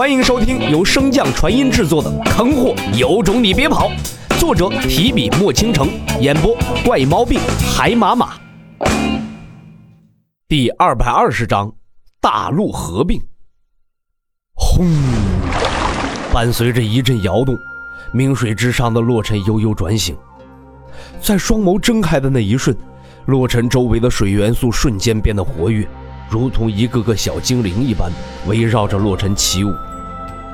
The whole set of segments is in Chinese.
欢迎收听由升降传音制作的《坑货有种你别跑》，作者提笔墨倾城，演播怪毛病海马马。第二百二十章，大陆合并。轰！伴随着一阵摇动，明水之上的洛尘悠悠转醒，在双眸睁开的那一瞬，洛尘周围的水元素瞬间变得活跃。如同一个个小精灵一般围绕着洛尘起舞，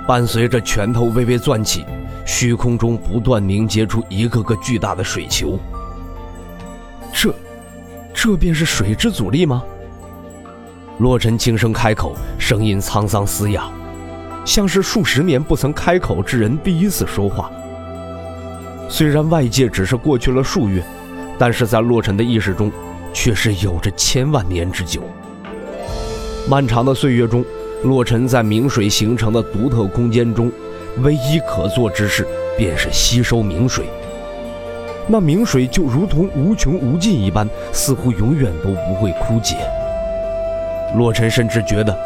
伴随着拳头微微攥起，虚空中不断凝结出一个个巨大的水球。这，这便是水之阻力吗？洛尘轻声开口，声音沧桑嘶哑，像是数十年不曾开口之人第一次说话。虽然外界只是过去了数月，但是在洛尘的意识中，却是有着千万年之久。漫长的岁月中，洛尘在明水形成的独特空间中，唯一可做之事便是吸收明水。那明水就如同无穷无尽一般，似乎永远都不会枯竭。洛尘甚至觉得，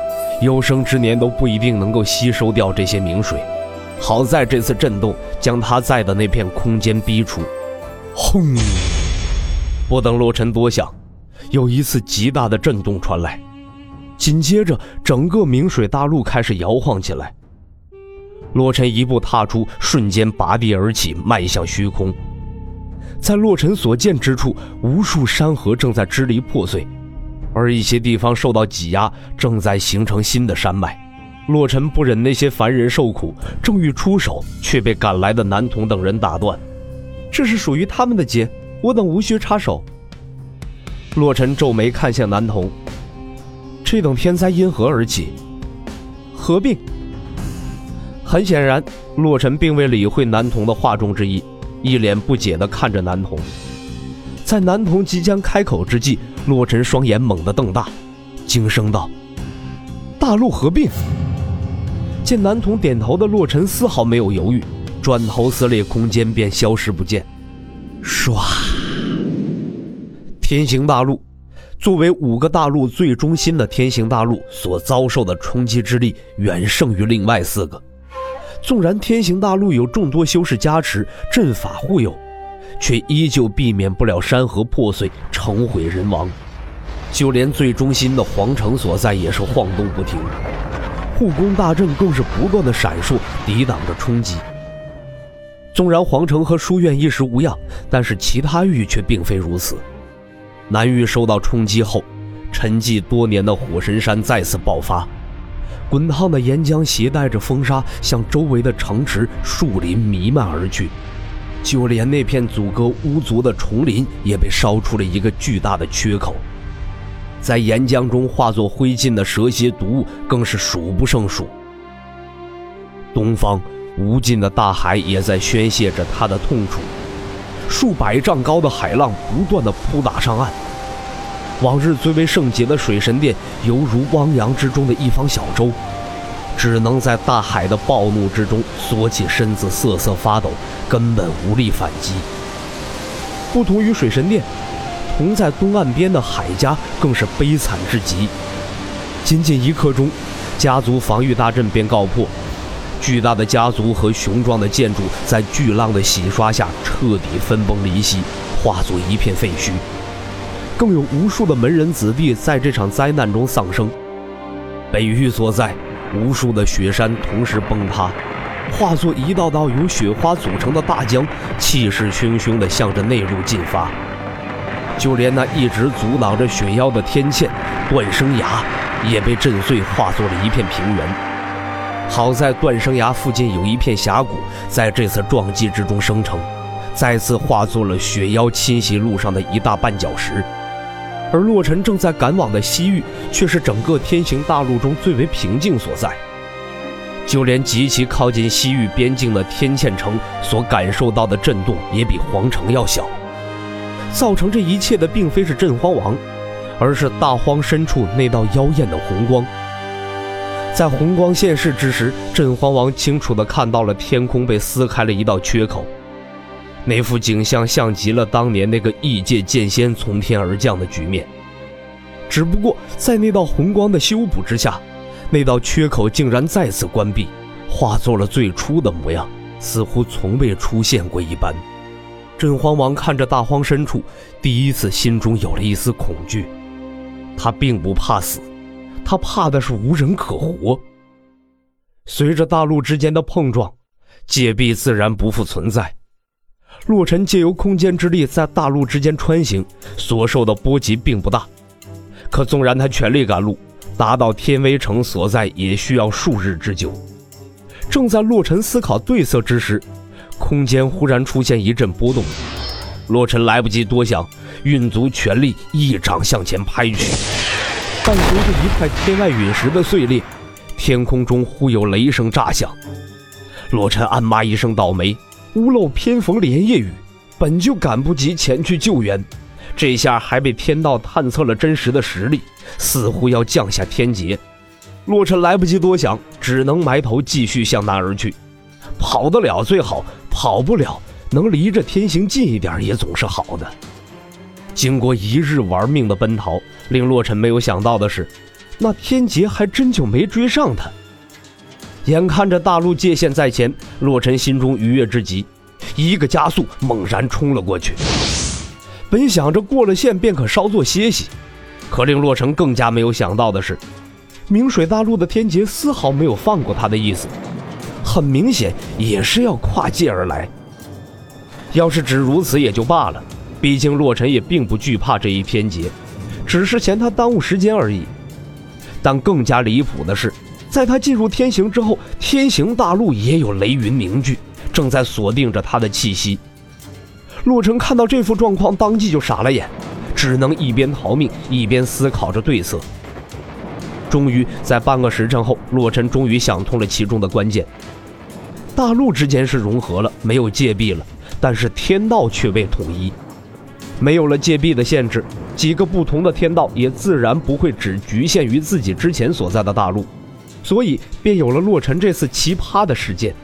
有生之年都不一定能够吸收掉这些明水。好在这次震动将他在的那片空间逼出。轰！不等洛尘多想，有一次极大的震动传来。紧接着，整个明水大陆开始摇晃起来。洛尘一步踏出，瞬间拔地而起，迈向虚空。在洛尘所见之处，无数山河正在支离破碎，而一些地方受到挤压，正在形成新的山脉。洛尘不忍那些凡人受苦，正欲出手，却被赶来的男童等人打断：“这是属于他们的劫，我等无需插手。”洛尘皱眉看向男童。这等天灾因何而起？合并。很显然，洛尘并未理会男童的话中之意，一脸不解地看着男童。在男童即将开口之际，洛尘双眼猛地瞪大，惊声道：“大陆合并！”见男童点头的洛尘丝毫没有犹豫，转头撕裂空间便消失不见。唰！天行大陆。作为五个大陆最中心的天行大陆所遭受的冲击之力远胜于另外四个。纵然天行大陆有众多修士加持、阵法护佑，却依旧避免不了山河破碎、城毁人亡。就连最中心的皇城所在也是晃动不停，护宫大阵更是不断的闪烁，抵挡着冲击。纵然皇城和书院一时无恙，但是其他域却并非如此。南域受到冲击后，沉寂多年的火神山再次爆发，滚烫的岩浆携带着风沙向周围的城池、树林弥漫而去，就连那片阻隔巫族的丛林也被烧出了一个巨大的缺口。在岩浆中化作灰烬的蛇蝎毒物更是数不胜数。东方无尽的大海也在宣泄着他的痛楚。数百丈高的海浪不断的扑打上岸，往日最为圣洁的水神殿犹如汪洋之中的一方小舟，只能在大海的暴怒之中缩起身子瑟瑟发抖，根本无力反击。不同于水神殿，同在东岸边的海家更是悲惨至极，仅仅一刻钟，家族防御大阵便告破。巨大的家族和雄壮的建筑在巨浪的洗刷下彻底分崩离析，化作一片废墟。更有无数的门人子弟在这场灾难中丧生。北域所在，无数的雪山同时崩塌，化作一道道由雪花组成的大江，气势汹汹地向着内陆进发。就连那一直阻挡着雪妖的天堑断生崖，也被震碎，化作了一片平原。好在断生崖附近有一片峡谷，在这次撞击之中生成，再次化作了雪妖侵袭路上的一大绊脚石。而洛尘正在赶往的西域，却是整个天行大陆中最为平静所在。就连极其靠近西域边境的天堑城所感受到的震动，也比皇城要小。造成这一切的，并非是震荒王，而是大荒深处那道妖艳的红光。在红光现世之时，镇荒王清楚地看到了天空被撕开了一道缺口，那幅景象像极了当年那个异界剑仙从天而降的局面。只不过在那道红光的修补之下，那道缺口竟然再次关闭，化作了最初的模样，似乎从未出现过一般。镇荒王看着大荒深处，第一次心中有了一丝恐惧。他并不怕死，他怕的是无人可活。随着大陆之间的碰撞，界壁自然不复存在。洛尘借由空间之力在大陆之间穿行，所受的波及并不大。可纵然他全力赶路，达到天威城所在也需要数日之久。正在洛尘思考对策之时，空间忽然出现一阵波动，洛尘来不及多想，运足全力，一掌向前拍去。伴随着一块天外陨石的碎裂，天空中忽有雷声炸响。洛尘暗骂一声倒霉，屋漏偏逢连夜雨，本就赶不及前去救援，这下还被天道探测了真实的实力，似乎要降下天劫。洛尘来不及多想，只能埋头继续向南而去。跑得了最好。跑不了，能离着天行近一点也总是好的。经过一日玩命的奔逃，令洛尘没有想到的是，那天劫还真就没追上他。眼看着大陆界限在前，洛尘心中愉悦之极，一个加速猛然冲了过去。本想着过了线便可稍作歇息，可令洛尘更加没有想到的是，明水大陆的天劫丝毫没有放过他的意思。很明显，也是要跨界而来。要是只如此也就罢了，毕竟洛尘也并不惧怕这一天劫，只是嫌他耽误时间而已。但更加离谱的是，在他进入天行之后，天行大陆也有雷云凝聚，正在锁定着他的气息。洛尘看到这副状况，当即就傻了眼，只能一边逃命，一边思考着对策。终于在半个时辰后，洛尘终于想通了其中的关键。大陆之间是融合了，没有界壁了，但是天道却被统一。没有了界壁的限制，几个不同的天道也自然不会只局限于自己之前所在的大陆，所以便有了洛尘这次奇葩的事件。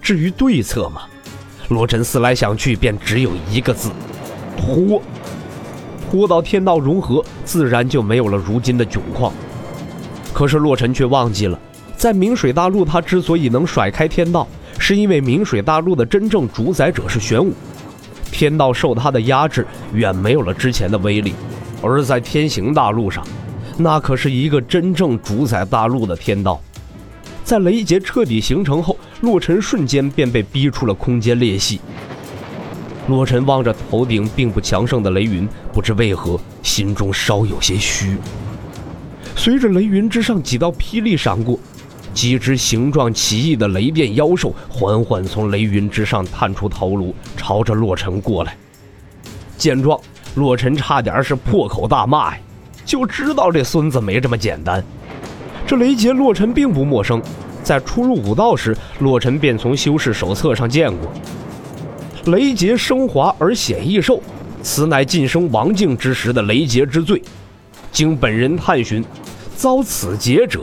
至于对策嘛，洛尘思来想去，便只有一个字：拖。拖到天道融合，自然就没有了如今的窘况。可是洛尘却忘记了。在明水大陆，他之所以能甩开天道，是因为明水大陆的真正主宰者是玄武，天道受他的压制远没有了之前的威力。而在天行大陆上，那可是一个真正主宰大陆的天道。在雷劫彻底形成后，洛尘瞬间便被逼出了空间裂隙。洛尘望着头顶并不强盛的雷云，不知为何心中稍有些虚。随着雷云之上几道霹雳闪过。几只形状奇异的雷电妖兽缓缓从雷云之上探出头颅，朝着洛尘过来。见状，洛尘差点是破口大骂呀！就知道这孙子没这么简单。这雷劫，洛尘并不陌生，在初入武道时，洛尘便从修士手册上见过。雷劫升华而显异兽，此乃晋升王境之时的雷劫之最。经本人探寻，遭此劫者。